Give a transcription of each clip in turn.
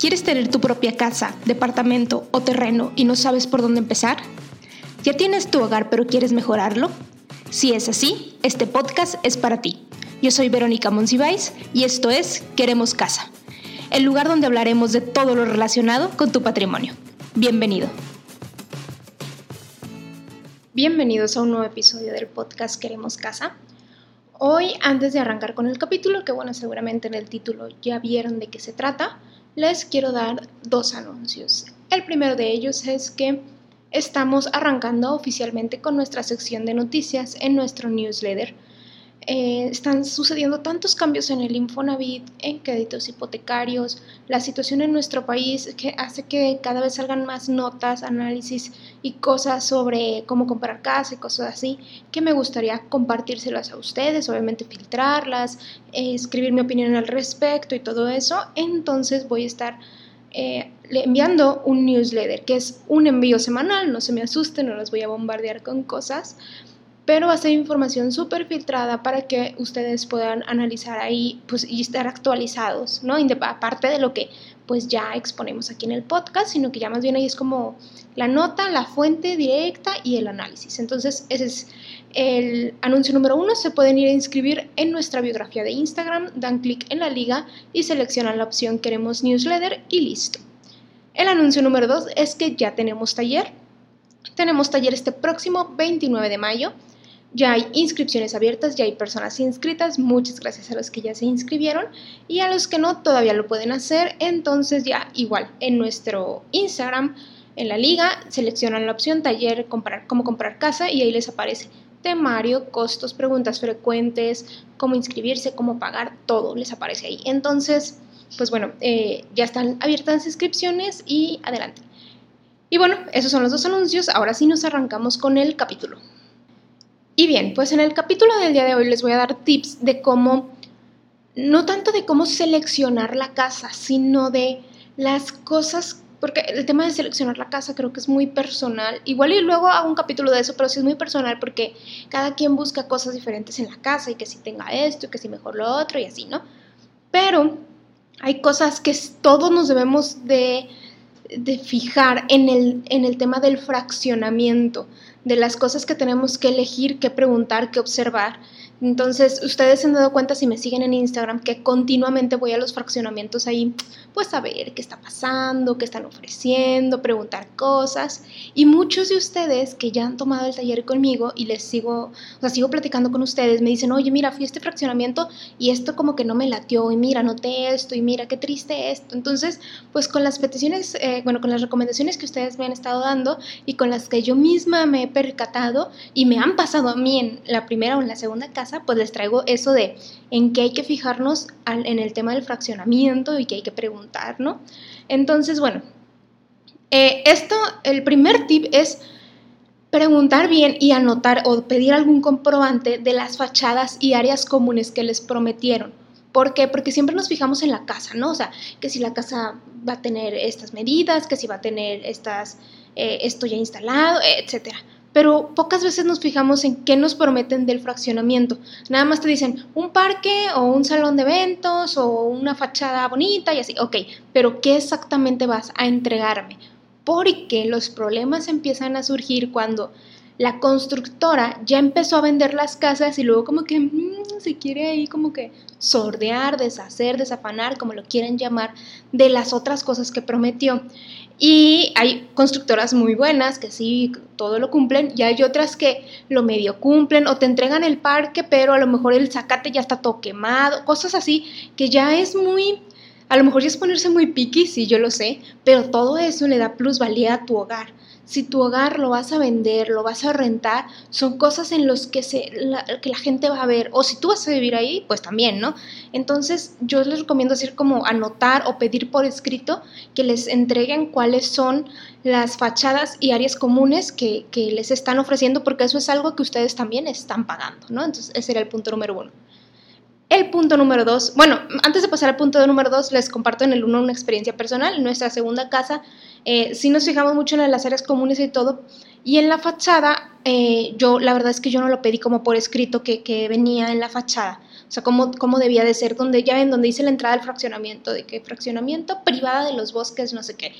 ¿Quieres tener tu propia casa, departamento o terreno y no sabes por dónde empezar? ¿Ya tienes tu hogar pero quieres mejorarlo? Si es así, este podcast es para ti. Yo soy Verónica Monsiváis y esto es Queremos Casa, el lugar donde hablaremos de todo lo relacionado con tu patrimonio. Bienvenido. Bienvenidos a un nuevo episodio del podcast Queremos Casa. Hoy, antes de arrancar con el capítulo, que bueno, seguramente en el título ya vieron de qué se trata, les quiero dar dos anuncios. El primero de ellos es que estamos arrancando oficialmente con nuestra sección de noticias en nuestro newsletter. Eh, están sucediendo tantos cambios en el Infonavit, en créditos hipotecarios, la situación en nuestro país que hace que cada vez salgan más notas, análisis y cosas sobre cómo comprar casa y cosas así, que me gustaría compartírselas a ustedes, obviamente filtrarlas, eh, escribir mi opinión al respecto y todo eso. Entonces voy a estar eh, enviando un newsletter, que es un envío semanal, no se me asusten, no los voy a bombardear con cosas pero va a ser información súper filtrada para que ustedes puedan analizar ahí pues, y estar actualizados, ¿no? Aparte de lo que pues ya exponemos aquí en el podcast, sino que ya más bien ahí es como la nota, la fuente directa y el análisis. Entonces, ese es el anuncio número uno. Se pueden ir a inscribir en nuestra biografía de Instagram, dan clic en la liga y seleccionan la opción Queremos Newsletter y listo. El anuncio número dos es que ya tenemos taller. Tenemos taller este próximo 29 de mayo. Ya hay inscripciones abiertas, ya hay personas inscritas, muchas gracias a los que ya se inscribieron y a los que no todavía lo pueden hacer, entonces ya igual en nuestro Instagram, en la liga, seleccionan la opción taller, comprar, cómo comprar casa y ahí les aparece temario, costos, preguntas frecuentes, cómo inscribirse, cómo pagar, todo les aparece ahí. Entonces, pues bueno, eh, ya están abiertas las inscripciones y adelante. Y bueno, esos son los dos anuncios, ahora sí nos arrancamos con el capítulo. Y bien, pues en el capítulo del día de hoy les voy a dar tips de cómo, no tanto de cómo seleccionar la casa, sino de las cosas, porque el tema de seleccionar la casa creo que es muy personal. Igual y luego hago un capítulo de eso, pero sí es muy personal porque cada quien busca cosas diferentes en la casa y que si tenga esto y que si mejor lo otro y así, ¿no? Pero hay cosas que todos nos debemos de, de fijar en el, en el tema del fraccionamiento de las cosas que tenemos que elegir, que preguntar, que observar entonces, ustedes se han dado cuenta si me siguen en Instagram que continuamente voy a los fraccionamientos ahí, pues a ver qué está pasando, qué están ofreciendo, preguntar cosas. Y muchos de ustedes que ya han tomado el taller conmigo y les sigo, o sea, sigo platicando con ustedes, me dicen, oye, mira, fui a este fraccionamiento y esto como que no me latió, y mira, noté esto, y mira, qué triste esto. Entonces, pues con las peticiones, eh, bueno, con las recomendaciones que ustedes me han estado dando y con las que yo misma me he percatado y me han pasado a mí en la primera o en la segunda casa, pues les traigo eso de en qué hay que fijarnos en el tema del fraccionamiento y qué hay que preguntar, ¿no? Entonces, bueno, eh, esto, el primer tip es preguntar bien y anotar o pedir algún comprobante de las fachadas y áreas comunes que les prometieron. ¿Por qué? Porque siempre nos fijamos en la casa, ¿no? O sea, que si la casa va a tener estas medidas, que si va a tener estas, eh, esto ya instalado, etcétera pero pocas veces nos fijamos en qué nos prometen del fraccionamiento. Nada más te dicen un parque o un salón de eventos o una fachada bonita y así, ok, pero ¿qué exactamente vas a entregarme? Porque los problemas empiezan a surgir cuando la constructora ya empezó a vender las casas y luego como que mm, se quiere ahí como que sordear, deshacer, desafanar, como lo quieren llamar, de las otras cosas que prometió. Y hay constructoras muy buenas que sí, todo lo cumplen, y hay otras que lo medio cumplen o te entregan el parque, pero a lo mejor el zacate ya está todo quemado, cosas así, que ya es muy, a lo mejor ya es ponerse muy piqui, sí, yo lo sé, pero todo eso le da plusvalía a tu hogar si tu hogar lo vas a vender, lo vas a rentar, son cosas en las que, la, que la gente va a ver. O si tú vas a vivir ahí, pues también, ¿no? Entonces yo les recomiendo hacer como anotar o pedir por escrito que les entreguen cuáles son las fachadas y áreas comunes que, que les están ofreciendo, porque eso es algo que ustedes también están pagando, ¿no? Entonces ese era el punto número uno. El punto número dos, bueno, antes de pasar al punto número dos, les comparto en el uno una experiencia personal. Nuestra segunda casa, eh, si nos fijamos mucho en las áreas comunes y todo, Y en la fachada, eh, yo la verdad es que yo no lo pedí como por escrito que, que venía en la fachada. O sea, cómo, cómo, debía de ser, donde ya ven, donde dice la entrada del fraccionamiento, de que fraccionamiento privada de los bosques, no sé qué.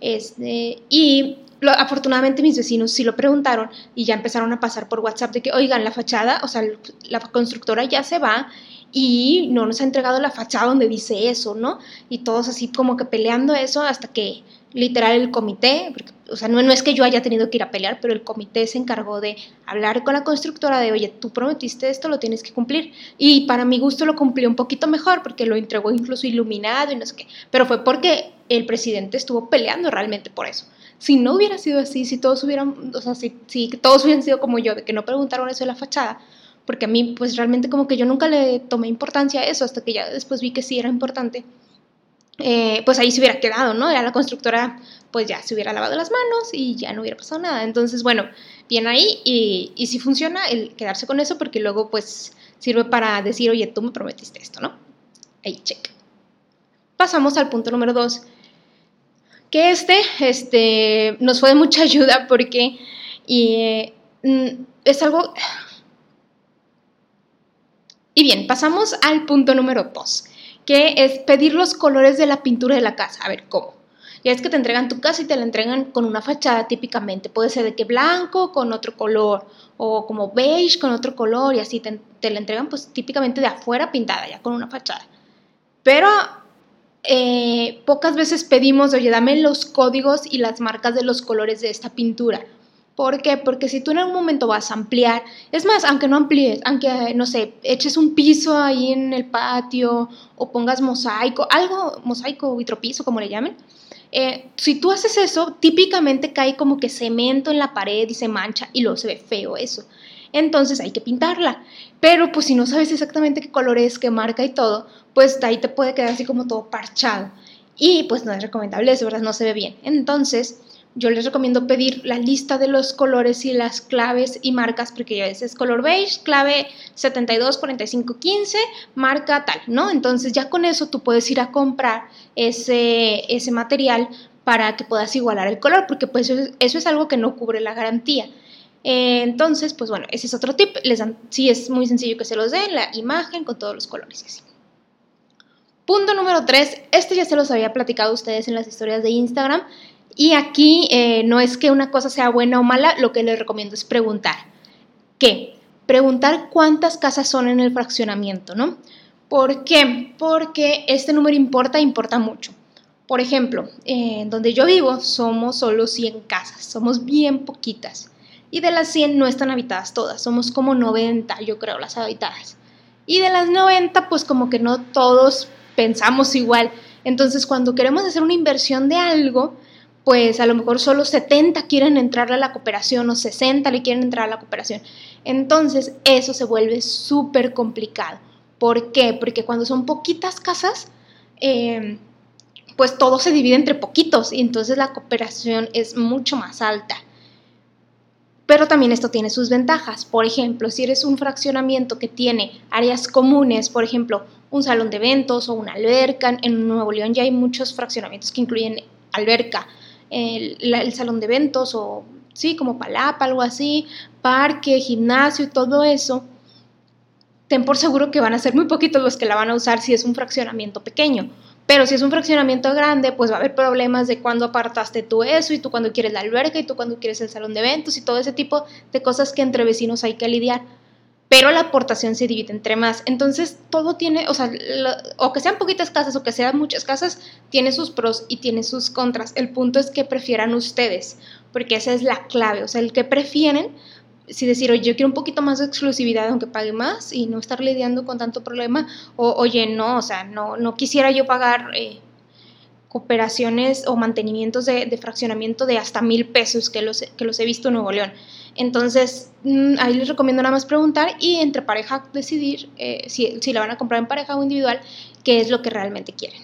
Este, y afortunadamente mis vecinos sí lo preguntaron y ya empezaron a pasar por WhatsApp de que, oigan, la fachada, o sea, la constructora ya se va y no nos ha entregado la fachada donde dice eso, ¿no? Y todos así como que peleando eso hasta que literal el comité, o sea, no, no es que yo haya tenido que ir a pelear, pero el comité se encargó de hablar con la constructora de, oye, tú prometiste esto, lo tienes que cumplir. Y para mi gusto lo cumplió un poquito mejor porque lo entregó incluso iluminado y no sé qué, pero fue porque el presidente estuvo peleando realmente por eso. Si no hubiera sido así, si todos hubieran, o sea, si, si todos hubieran sido como yo, de que no preguntaron eso de la fachada, porque a mí pues realmente como que yo nunca le tomé importancia a eso hasta que ya después vi que sí era importante. Eh, pues ahí se hubiera quedado, ¿no? Ya la constructora pues ya se hubiera lavado las manos y ya no hubiera pasado nada. Entonces, bueno, bien ahí y, si funciona el quedarse con eso porque luego pues sirve para decir, oye, tú me prometiste esto, ¿no? Ahí, check. Pasamos al punto número dos, que este, este nos fue de mucha ayuda porque y, mm, es algo y bien, pasamos al punto número dos, que es pedir los colores de la pintura de la casa. A ver, ¿cómo? Ya es que te entregan tu casa y te la entregan con una fachada típicamente. Puede ser de que blanco con otro color o como beige con otro color y así te, la entregan pues típicamente de afuera pintada ya con una fachada. Pero eh, pocas veces pedimos, oye, dame los códigos y las marcas de los colores de esta pintura. ¿Por qué? Porque si tú en algún momento vas a ampliar, es más, aunque no amplíes, aunque, no sé, eches un piso ahí en el patio o pongas mosaico, algo, mosaico vitropiso, como le llamen, eh, si tú haces eso, típicamente cae como que cemento en la pared y se mancha y luego se ve feo eso. Entonces hay que pintarla. Pero pues si no sabes exactamente qué color es, qué marca y todo, pues ahí te puede quedar así como todo parchado. Y pues no es recomendable eso, ¿verdad? No se ve bien. Entonces, yo les recomiendo pedir la lista de los colores y las claves y marcas, porque ya es color beige, clave 72, 45, 15, marca tal, ¿no? Entonces ya con eso tú puedes ir a comprar ese, ese material para que puedas igualar el color, porque pues eso es, algo que no cubre la garantía. Eh, entonces, pues bueno, ese es otro tip. Les dan, sí, es muy sencillo que se los den, la imagen con todos los colores así. Punto número 3, este ya se los había platicado a ustedes en las historias de Instagram, y aquí eh, no es que una cosa sea buena o mala, lo que les recomiendo es preguntar. ¿Qué? Preguntar cuántas casas son en el fraccionamiento, ¿no? ¿Por qué? Porque este número importa, importa mucho. Por ejemplo, en donde yo vivo somos solo 100 casas, somos bien poquitas. Y de las 100 no están habitadas todas, somos como 90, yo creo, las habitadas. Y de las 90, pues como que no todos pensamos igual. Entonces, cuando queremos hacer una inversión de algo, pues a lo mejor solo 70 quieren entrar a la cooperación o 60 le quieren entrar a la cooperación. Entonces eso se vuelve súper complicado. ¿Por qué? Porque cuando son poquitas casas, em, pues todo se divide entre poquitos y entonces la cooperación es mucho más alta. Pero también esto tiene sus ventajas. Por ejemplo, si eres un fraccionamiento que tiene áreas comunes, por ejemplo, un salón de eventos o una alberca, en Nuevo León ya hay muchos fraccionamientos que incluyen alberca, el, salón de eventos o sí, como palapa, algo así, parque, gimnasio y todo eso, ten por seguro que van a ser muy poquitos los que la van a usar si es un fraccionamiento pequeño. Pero si es un fraccionamiento grande, pues va a haber problemas de cuándo apartaste tú eso y tú cuando quieres la alberca y tú cuando quieres el salón de eventos y todo ese tipo de cosas que entre vecinos hay que lidiar pero la aportación se divide entre más. Entonces, todo tiene, o sea, o que sean poquitas casas o que sean muchas casas, tiene sus pros y tiene sus contras. El punto es que prefieran ustedes, porque esa es la clave, o sea, el que prefieren, si decir, oye, yo quiero un poquito más de exclusividad aunque pague más y no estar lidiando con tanto problema, o oye, no, o sea, no, no quisiera yo pagar... Eh, cooperaciones o mantenimientos de, fraccionamiento de hasta mil pesos que los, que los he visto en Nuevo León. Entonces, mm, ahí les recomiendo nada más preguntar y entre pareja decidir eh, si, si, la van a comprar en pareja o individual, qué es lo que realmente quieren.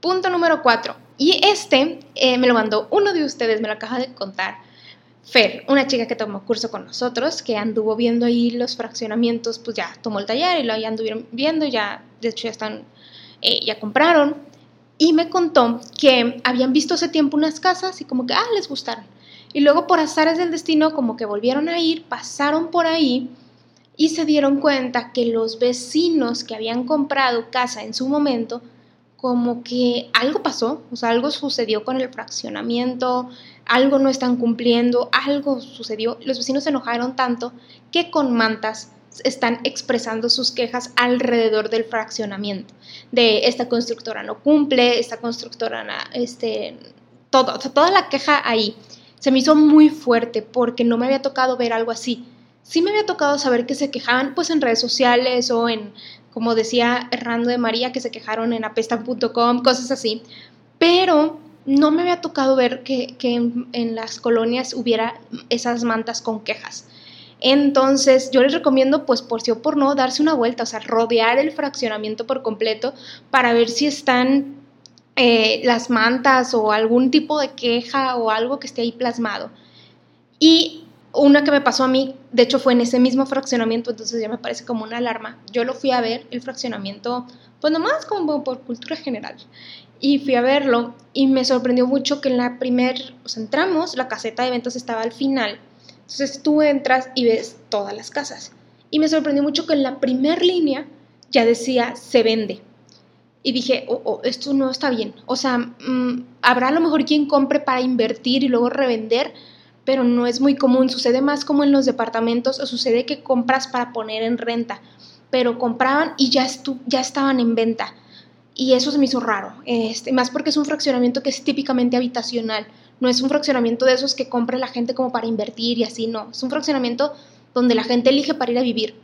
Punto número cuatro. Y este eh, me lo mandó uno de ustedes, me lo acaba de contar. Fer, una chica que tomó curso con nosotros, que anduvo viendo ahí los fraccionamientos, pues ya tomó el taller y lo ya anduvieron viendo, ya, de hecho ya están, eh, ya compraron y me contó que habían visto hace tiempo unas casas y como que, ah, les gustaron. Y luego por azares del destino como que volvieron a ir, pasaron por ahí y se dieron cuenta que los vecinos que habían comprado casa en su momento, como que algo pasó, o sea, algo sucedió con el fraccionamiento, algo no están cumpliendo, algo sucedió. Los vecinos se enojaron tanto que con mantas están expresando sus quejas alrededor del fraccionamiento, de esta constructora no cumple, esta constructora, este, todo, toda la queja ahí. Se me hizo muy fuerte porque no me había tocado ver algo así. Sí me había tocado saber que se quejaban pues en redes sociales o en, como decía Hernando de María, que se quejaron en apestan.com, cosas así, pero no me había tocado ver que, en, en las colonias hubiera esas mantas con quejas. Entonces, yo les recomiendo, pues por sí o por no, darse una vuelta, o sea, rodear el fraccionamiento por completo para ver si están eh, las mantas o algún tipo de queja o algo que esté ahí plasmado. Y una que me pasó a mí, de hecho fue en ese mismo fraccionamiento, entonces ya me parece como una alarma. Yo lo fui a ver, el fraccionamiento, pues nomás como por cultura general. Y fui a verlo y me sorprendió mucho que en la primer, o sea, entramos, la caseta de ventas estaba al final entonces tú entras y ves todas las casas. Y me sorprendió mucho que en la primera línea ya decía se vende. Y dije, oh, oh, esto no está bien. O sea, mm, habrá a lo mejor quien compre para invertir y luego revender, pero no es muy común. Sucede más como en los departamentos o sucede que compras para poner en renta, pero compraban y ya, ya estaban en venta. Y eso se me hizo raro, este, más porque es un fraccionamiento que es típicamente habitacional. No es un fraccionamiento de esos que compra la gente como para invertir y así, no. Es un fraccionamiento donde la gente elige para ir a vivir.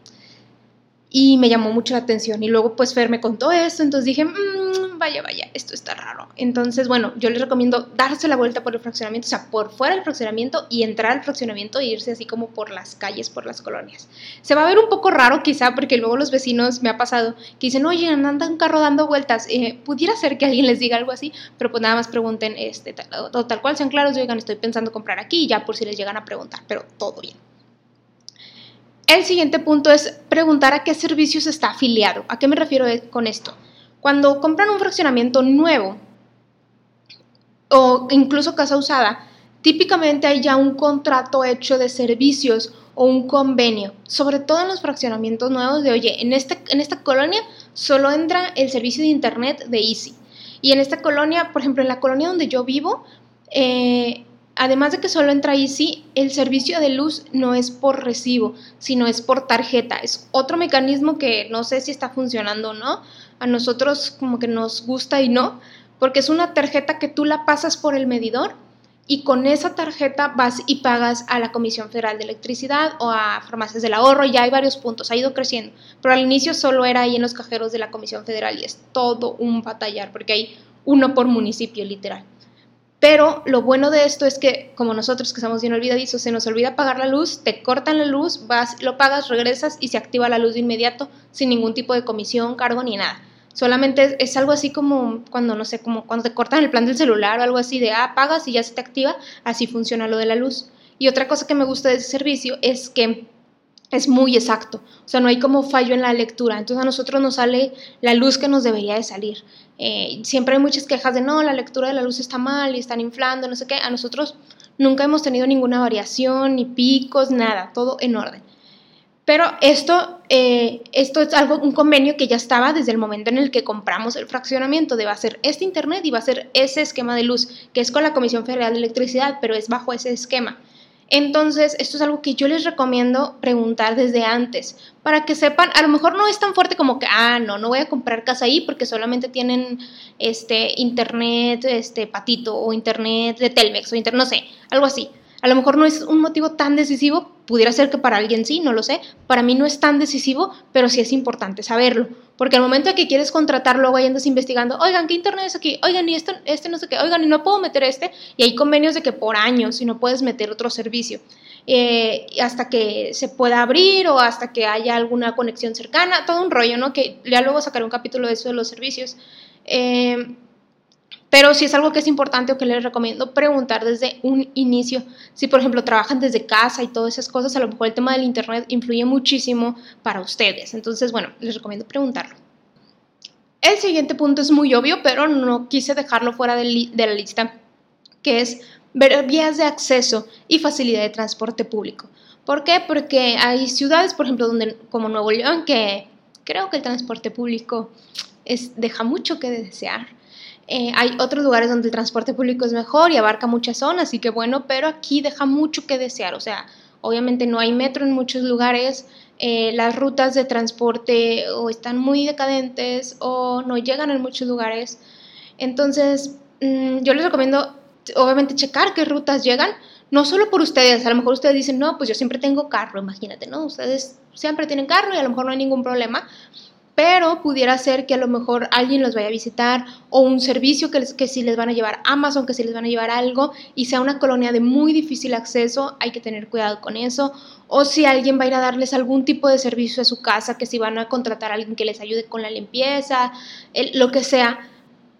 Y me llamó mucho la atención. Y luego pues Fer me contó esto, entonces dije, mmm, vaya, vaya, esto está raro. Entonces, bueno, yo les recomiendo darse la vuelta por el fraccionamiento, o sea, por fuera del fraccionamiento y entrar al fraccionamiento e irse así como por las calles, por las colonias. Se va a ver un poco raro quizá porque luego los vecinos me ha pasado que dicen, oye, anda un carro dando vueltas. Eh, pudiera ser que alguien les diga algo así, pero pues nada más pregunten, este, tal, o tal cual sean claros, oigan, estoy pensando comprar aquí y ya por si les llegan a preguntar, pero todo bien. El siguiente punto es preguntar a qué servicios está afiliado. ¿A qué me refiero con esto? Cuando compran un fraccionamiento nuevo o incluso casa usada, típicamente hay ya un contrato hecho de servicios o un convenio, sobre todo en los fraccionamientos nuevos de, oye, en, este, en esta colonia solo entra el servicio de internet de Easy. Y en esta colonia, por ejemplo, en la colonia donde yo vivo, eh, Además de que solo entra Easy, el servicio de luz no es por recibo, sino es por tarjeta. Es otro mecanismo que no sé si está funcionando o no. A nosotros como que nos gusta y no, porque es una tarjeta que tú la pasas por el medidor y con esa tarjeta vas y pagas a la Comisión Federal de Electricidad o a Farmacias del Ahorro, ya hay varios puntos, ha ido creciendo, pero al inicio solo era ahí en los cajeros de la Comisión Federal y es todo un batallar porque hay uno por municipio literal. Pero lo bueno de esto es que, como nosotros que estamos bien olvidadizos, se nos olvida pagar la luz, te cortan la luz, vas, lo pagas, regresas y se activa la luz de inmediato sin ningún tipo de comisión, cargo ni nada. Solamente es, algo así como cuando, no sé, como cuando te cortan el plan del celular o algo así de, ah, pagas y ya se te activa, así funciona lo de la luz. Y otra cosa que me gusta de ese servicio es que es muy exacto, o sea, no hay como fallo en la lectura, entonces a nosotros nos sale la luz que nos debería de salir. Eh, siempre hay muchas quejas de no, la lectura de la luz está mal y están inflando, no sé qué, a nosotros nunca hemos tenido ninguna variación, ni picos, nada, todo en orden. Pero esto, eh, esto es algo, un convenio que ya estaba desde el momento en el que compramos el fraccionamiento, de va a ser este internet y va a ser ese esquema de luz, que es con la Comisión Federal de Electricidad, pero es bajo ese esquema. Entonces, esto es algo que yo les recomiendo preguntar desde antes, para que sepan, a lo mejor no es tan fuerte como que, ah, no, no voy a comprar casa ahí porque solamente tienen este internet, este patito o internet de Telmex o internet, no sé, algo así. A lo mejor no es un motivo tan decisivo, pudiera ser que para alguien sí, no lo sé. Para mí no es tan decisivo, pero sí es importante saberlo. Porque al momento de que quieres contratar, luego ahí andas investigando, oigan, ¿qué internet es aquí? Oigan, y este no sé qué, oigan, y no puedo meter este. Y hay convenios de que por años, y no puedes meter otro servicio. Eh, hasta que se pueda abrir o hasta que haya alguna conexión cercana, todo un rollo, ¿no? Que ya luego sacaré un capítulo de eso de los servicios. Eh, pero si es algo que es importante o que les recomiendo preguntar desde un inicio. Si, por ejemplo, trabajan desde casa y todas esas cosas, a lo mejor el tema del Internet influye muchísimo para ustedes. Entonces, bueno, les recomiendo preguntarlo. El siguiente punto es muy obvio, pero no quise dejarlo fuera de, la lista, que es ver vías de acceso y facilidad de transporte público. ¿Por qué? Porque hay ciudades, por ejemplo, donde, como Nuevo León, que creo que el transporte público es, deja mucho que desear. Eh, hay otros lugares donde el transporte público es mejor y abarca muchas zonas, y que bueno, pero aquí deja mucho que desear. O sea, obviamente no hay metro en muchos lugares, eh, las rutas de transporte o están muy decadentes o no llegan en muchos lugares. Entonces, mm, yo les recomiendo, obviamente, checar qué rutas llegan, no solo por ustedes, a lo mejor ustedes dicen, no, pues yo siempre tengo carro, imagínate, ¿no? Ustedes siempre tienen carro y a lo mejor no hay ningún problema, pero pudiera ser que a lo mejor alguien los vaya a visitar o un servicio que, que si les van a llevar Amazon, que si les van a llevar algo y sea una colonia de muy difícil acceso, hay que tener cuidado con eso. O si alguien va a ir a darles algún tipo de servicio a su casa, que si van a contratar a alguien que les ayude con la limpieza, lo que sea.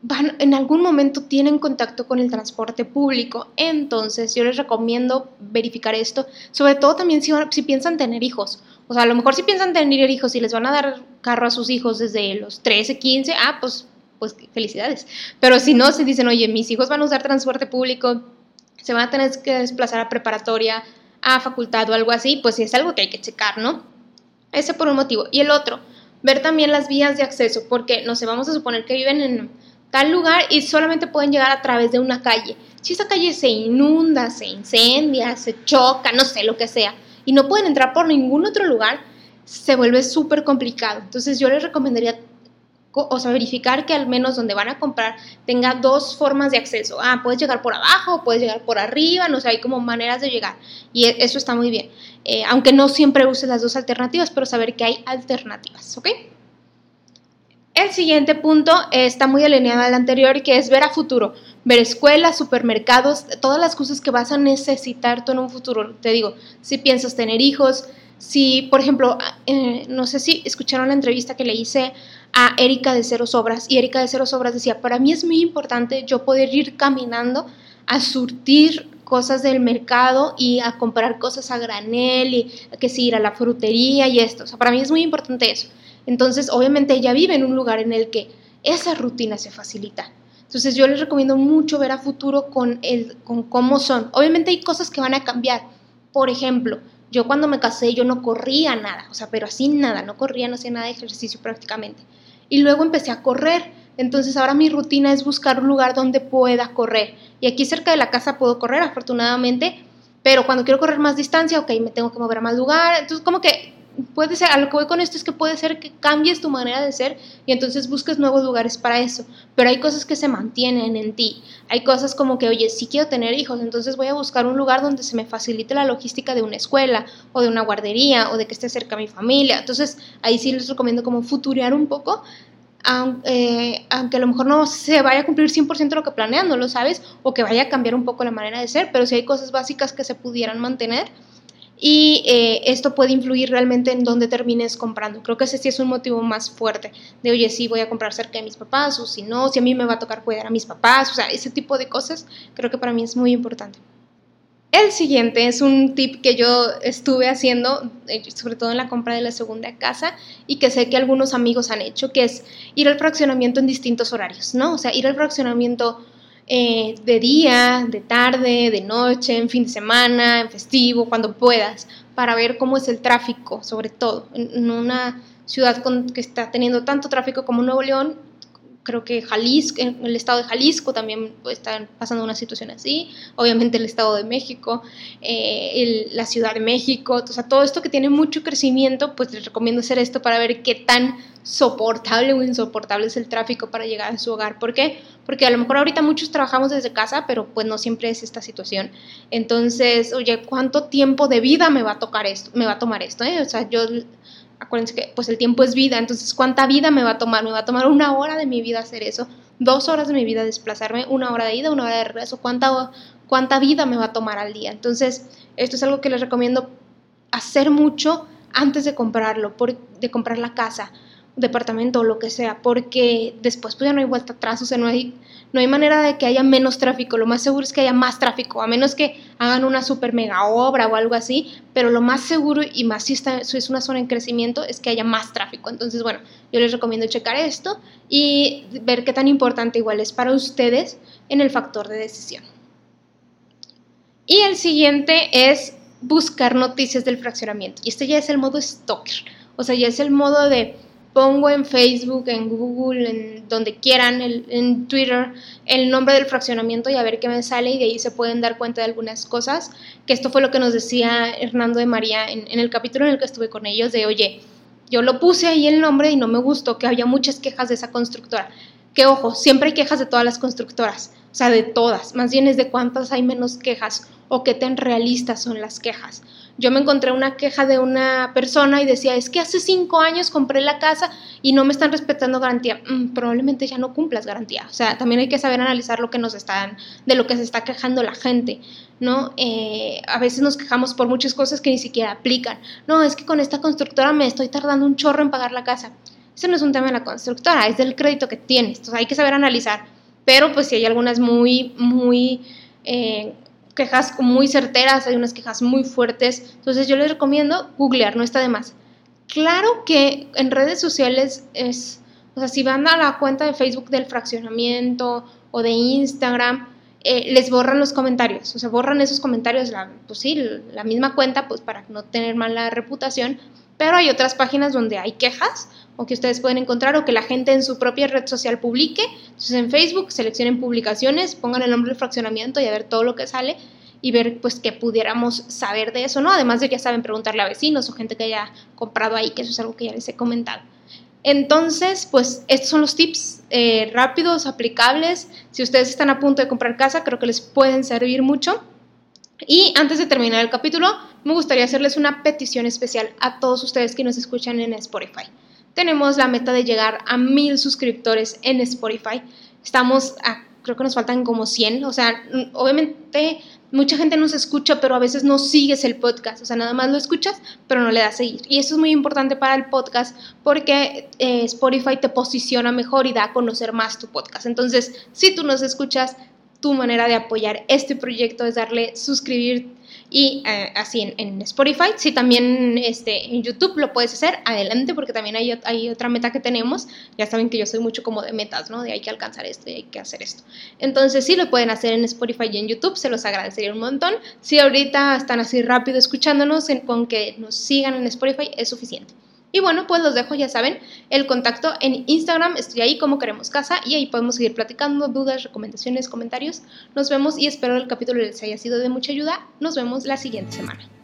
Van, en algún momento tienen contacto con el transporte público. Entonces, yo les recomiendo verificar esto, sobre todo también si piensan tener hijos. O sea, a lo mejor si piensan tener hijos y les van a dar carro a sus hijos desde los 13, 15, ah, pues, pues felicidades. Pero si no, se dicen, oye, mis hijos van a usar transporte público, se van a tener que desplazar a preparatoria, a facultad o algo así, pues sí es algo que hay que checar, ¿no? Ese por un motivo. Y el otro, ver también las vías de acceso, porque no sé, vamos a suponer que viven en tal lugar y solamente pueden llegar a través de una calle. Si esa calle se inunda, se incendia, se choca, no sé, lo que sea, y no pueden entrar por ningún otro lugar, se vuelve súper complicado. Entonces yo les recomendaría o sea, verificar que al menos donde van a comprar tenga dos formas de acceso. Ah, puedes llegar por abajo, puedes llegar por arriba, no sé, hay como maneras de llegar. Y e, eso está muy bien. Eh, aunque no siempre uses las dos alternativas, pero saber que hay alternativas, ¿ok? El siguiente punto está muy alineado al anterior, que es ver a futuro, ver escuelas, supermercados, todas las cosas que vas a necesitar tú en un futuro. Te digo, si piensas tener hijos, si, por ejemplo, eh, no sé si escucharon la entrevista que le hice a Erika de Cero Sobras, y Erika de Cero Sobras decía, para mí es muy importante yo poder ir caminando a surtir cosas del mercado y a comprar cosas a granel y que si ir a la frutería y esto. O sea, para mí es muy importante eso. Entonces, obviamente ella vive en un lugar en el que esa rutina se facilita. Entonces, yo les recomiendo mucho ver a futuro con, el, con cómo son. Obviamente hay cosas que van a cambiar. Por ejemplo, yo cuando me casé yo no corría nada, o sea, pero así nada, no corría, no hacía nada de ejercicio prácticamente. Y luego empecé a correr. Entonces ahora mi rutina es buscar un lugar donde pueda correr. Y aquí cerca de la casa puedo correr, afortunadamente, pero cuando quiero correr más distancia, ok, me tengo que mover a más lugar. Entonces como que puede ser, a lo que voy con esto es que puede ser que cambies tu manera de ser y entonces busques nuevos lugares para eso, pero hay cosas que se mantienen en ti, hay cosas como que, oye, si quiero tener hijos, entonces voy a buscar un lugar donde se me facilite la logística de una escuela o de una guardería o de que esté cerca mi familia, entonces ahí sí les recomiendo como futurear un poco, aunque, aunque a lo mejor no se vaya a cumplir 100% lo que planean, no lo sabes, o que vaya a cambiar un poco la manera de ser, pero si hay cosas básicas que se pudieran mantener, y eh, esto puede influir realmente en dónde termines comprando. Creo que ese sí es un motivo más fuerte de, oye, sí voy a comprar cerca de mis papás o si no, si a mí me va a tocar cuidar a mis papás, o sea, ese tipo de cosas creo que para mí es muy importante. El siguiente es un tip que yo estuve haciendo, eh, sobre todo en la compra de la segunda casa, y que sé que algunos amigos han hecho, que es ir al fraccionamiento en distintos horarios, ¿no? O sea, ir al fraccionamiento eh, de día, de tarde, de noche, en fin de semana, en festivo, cuando puedas, para ver cómo es el tráfico, sobre todo. En, una ciudad que está teniendo tanto tráfico como Nuevo León, creo que Jalisco, el estado de Jalisco también está pasando una situación así, obviamente el estado de México, eh, la ciudad de México, o sea, todo esto que tiene mucho crecimiento, pues les recomiendo hacer esto para ver qué tan soportable o insoportable es el tráfico para llegar a su hogar. ¿Por qué? Porque a lo mejor ahorita muchos trabajamos desde casa, pero pues no siempre es esta situación. Entonces, oye, ¿cuánto tiempo de vida me va a tocar esto? Me va a tomar esto, ¿eh? O sea, yo acuérdense que pues el tiempo es vida, entonces ¿cuánta vida me va a tomar? Me va a tomar una hora de mi vida hacer eso, dos horas de mi vida desplazarme, una hora de ida, una hora de regreso, ¿cuánta, cuánta vida me va a tomar al día? Entonces, esto es algo que les recomiendo hacer mucho antes de comprarlo, de comprar la casa departamento o lo que sea, porque después pues ya no hay vuelta atrás, o sea, no hay, no hay manera de que haya menos tráfico, lo más seguro es que haya más tráfico, a menos que hagan una super mega obra o algo así, pero lo más seguro y más si, está, es una zona en crecimiento es que haya más tráfico. Entonces, bueno, yo les recomiendo checar esto y ver qué tan importante igual es para ustedes en el factor de decisión. Y el siguiente es buscar noticias del fraccionamiento. Y este ya es el modo stalker. O sea, ya es el modo de pongo en Facebook, en Google, en donde quieran, en Twitter, el nombre del fraccionamiento y a ver qué me sale y de ahí se pueden dar cuenta de algunas cosas, que esto fue lo que nos decía Hernando de María en, en el capítulo en el que estuve con ellos, de oye, yo lo puse ahí el nombre y no me gustó, que había muchas quejas de esa constructora. Que ojo, siempre hay quejas de todas las constructoras, o sea, de todas, más bien es de cuántas hay menos quejas o qué tan realistas son las quejas yo me encontré una queja de una persona y decía, es que hace cinco años compré la casa y no me están respetando garantía. Mm, probablemente ya no cumplas garantía. O sea, también hay que saber analizar lo que nos están, de lo que se está quejando la gente, ¿no? Eh, a veces nos quejamos por muchas cosas que ni siquiera aplican. No, es que con esta constructora me estoy tardando un chorro en pagar la casa. Ese no es un tema de la constructora, es del crédito que tienes. Entonces hay que saber analizar. Pero pues si hay algunas muy, muy... Eh, quejas muy certeras, hay unas quejas muy fuertes. Entonces yo les recomiendo googlear, no está de más. Claro que en redes sociales es, o sea, si van a la cuenta de Facebook del fraccionamiento o de Instagram, eh, les borran los comentarios, o sea, borran esos comentarios, la, pues sí, la misma cuenta, pues para no tener mala reputación, pero hay otras páginas donde hay quejas o que ustedes pueden encontrar o que la gente en su propia red social publique. Entonces en Facebook seleccionen publicaciones, pongan el nombre del fraccionamiento y a ver todo lo que sale y ver pues que pudiéramos saber de eso, ¿no? Además de que ya saben preguntarle a vecinos o gente que haya comprado ahí, que eso es algo que ya les he comentado. Entonces, pues estos son los tips eh, rápidos, aplicables. Si ustedes están a punto de comprar casa, creo que les pueden servir mucho. Y antes de terminar el capítulo, me gustaría hacerles una petición especial a todos ustedes que nos escuchan en Spotify. Tenemos la meta de llegar a mil suscriptores en Spotify. Estamos a, creo que nos faltan como 100. O sea, obviamente mucha gente nos escucha, pero a veces no sigues el podcast. O sea, nada más lo escuchas, pero no le das seguir. Y eso es muy importante para el podcast porque eh, Spotify te posiciona mejor y da a conocer más tu podcast. Entonces, si tú nos escuchas, tu manera de apoyar este proyecto es darle suscribir y eh, así en, Spotify. Si también este, en YouTube lo puedes hacer, adelante, porque también hay, hay, otra meta que tenemos. Ya saben que yo soy mucho como de metas, ¿no? De hay que alcanzar esto y hay que hacer esto. Entonces, sí lo pueden hacer en Spotify y en YouTube, se los agradecería un montón. Si ahorita están así rápido escuchándonos, con que nos sigan en Spotify es suficiente. Y bueno, pues los dejo, ya saben, el contacto en Instagram, estoy ahí como queremos casa y ahí podemos seguir platicando, dudas, recomendaciones, comentarios. Nos vemos y espero el capítulo les haya sido de mucha ayuda. Nos vemos la siguiente semana.